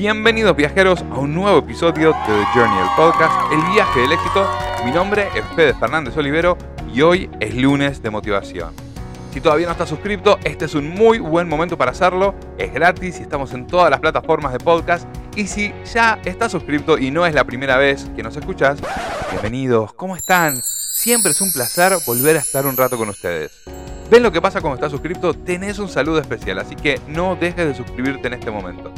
Bienvenidos viajeros a un nuevo episodio de The Journey, el podcast, el viaje del éxito. Mi nombre es Fede Fernández Olivero y hoy es lunes de motivación. Si todavía no estás suscrito, este es un muy buen momento para hacerlo. Es gratis y estamos en todas las plataformas de podcast. Y si ya estás suscrito y no es la primera vez que nos escuchas, bienvenidos, ¿cómo están? Siempre es un placer volver a estar un rato con ustedes. ¿Ven lo que pasa cuando estás suscrito? Tenés un saludo especial, así que no dejes de suscribirte en este momento.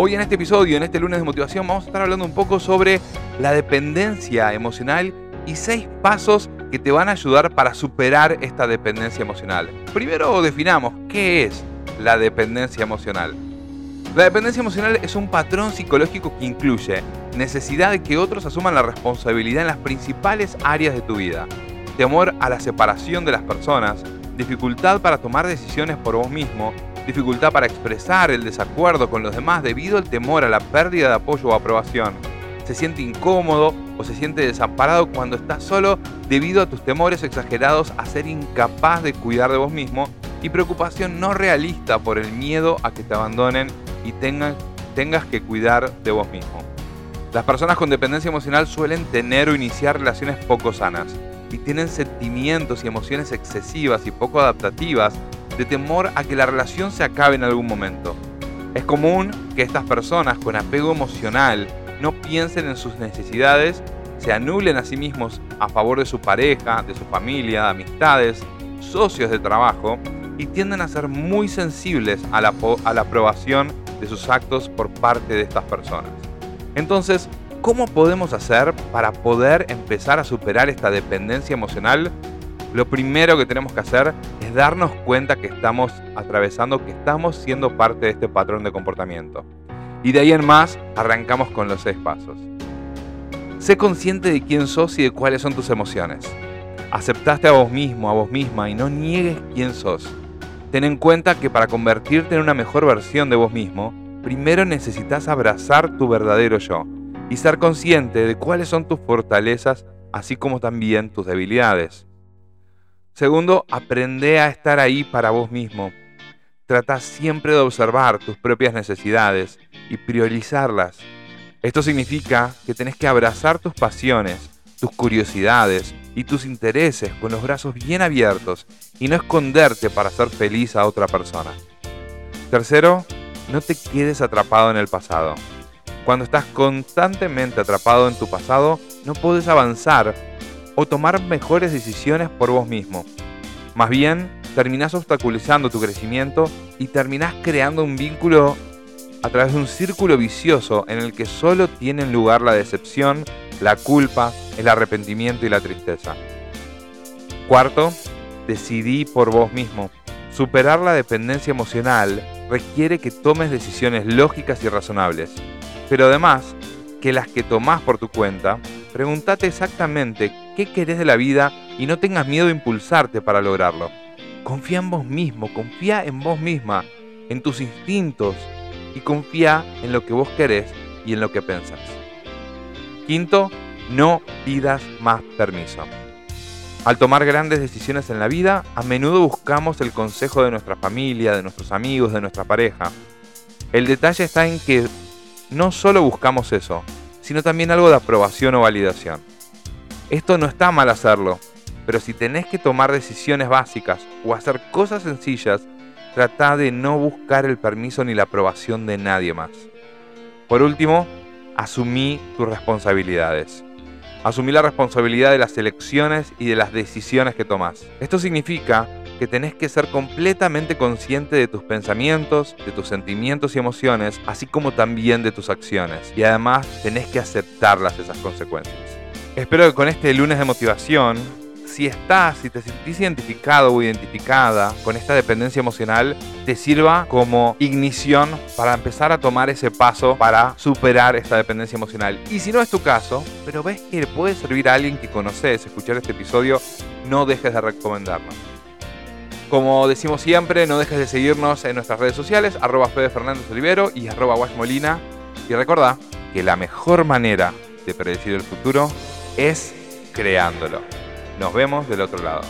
Hoy en este episodio, en este lunes de motivación, vamos a estar hablando un poco sobre la dependencia emocional y seis pasos que te van a ayudar para superar esta dependencia emocional. Primero definamos qué es la dependencia emocional. La dependencia emocional es un patrón psicológico que incluye necesidad de que otros asuman la responsabilidad en las principales áreas de tu vida, temor a la separación de las personas, dificultad para tomar decisiones por vos mismo dificultad para expresar el desacuerdo con los demás debido al temor a la pérdida de apoyo o aprobación. Se siente incómodo o se siente desamparado cuando estás solo debido a tus temores exagerados a ser incapaz de cuidar de vos mismo y preocupación no realista por el miedo a que te abandonen y tengas que cuidar de vos mismo. Las personas con dependencia emocional suelen tener o iniciar relaciones poco sanas y tienen sentimientos y emociones excesivas y poco adaptativas de temor a que la relación se acabe en algún momento. Es común que estas personas con apego emocional no piensen en sus necesidades, se anulen a sí mismos a favor de su pareja, de su familia, amistades, socios de trabajo y tienden a ser muy sensibles a la, a la aprobación de sus actos por parte de estas personas. Entonces, ¿cómo podemos hacer para poder empezar a superar esta dependencia emocional lo primero que tenemos que hacer es darnos cuenta que estamos atravesando, que estamos siendo parte de este patrón de comportamiento. Y de ahí en más, arrancamos con los seis pasos. Sé consciente de quién sos y de cuáles son tus emociones. Aceptaste a vos mismo, a vos misma y no niegues quién sos. Ten en cuenta que para convertirte en una mejor versión de vos mismo, primero necesitas abrazar tu verdadero yo y ser consciente de cuáles son tus fortalezas, así como también tus debilidades. Segundo, aprende a estar ahí para vos mismo. Trata siempre de observar tus propias necesidades y priorizarlas. Esto significa que tenés que abrazar tus pasiones, tus curiosidades y tus intereses con los brazos bien abiertos y no esconderte para hacer feliz a otra persona. Tercero, no te quedes atrapado en el pasado. Cuando estás constantemente atrapado en tu pasado, no puedes avanzar o tomar mejores decisiones por vos mismo. Más bien, terminás obstaculizando tu crecimiento y terminás creando un vínculo a través de un círculo vicioso en el que solo tienen lugar la decepción, la culpa, el arrepentimiento y la tristeza. Cuarto, decidí por vos mismo. Superar la dependencia emocional requiere que tomes decisiones lógicas y razonables, pero además que las que tomás por tu cuenta Pregúntate exactamente qué querés de la vida y no tengas miedo de impulsarte para lograrlo. Confía en vos mismo, confía en vos misma, en tus instintos y confía en lo que vos querés y en lo que pensás. Quinto, no pidas más permiso. Al tomar grandes decisiones en la vida, a menudo buscamos el consejo de nuestra familia, de nuestros amigos, de nuestra pareja. El detalle está en que no solo buscamos eso, sino también algo de aprobación o validación. Esto no está mal hacerlo, pero si tenés que tomar decisiones básicas o hacer cosas sencillas, trata de no buscar el permiso ni la aprobación de nadie más. Por último, asumí tus responsabilidades. Asumí la responsabilidad de las elecciones y de las decisiones que tomás. Esto significa que tenés que ser completamente consciente de tus pensamientos, de tus sentimientos y emociones, así como también de tus acciones. Y además tenés que aceptarlas esas consecuencias. Espero que con este lunes de motivación, si estás, si te sentís identificado o identificada con esta dependencia emocional, te sirva como ignición para empezar a tomar ese paso para superar esta dependencia emocional. Y si no es tu caso, pero ves que puede servir a alguien que conoces escuchar este episodio, no dejes de recomendarlo. Como decimos siempre, no dejes de seguirnos en nuestras redes sociales, arroba Fede Fernández Olivero y arroba Molina. Y recuerda que la mejor manera de predecir el futuro es creándolo. Nos vemos del otro lado.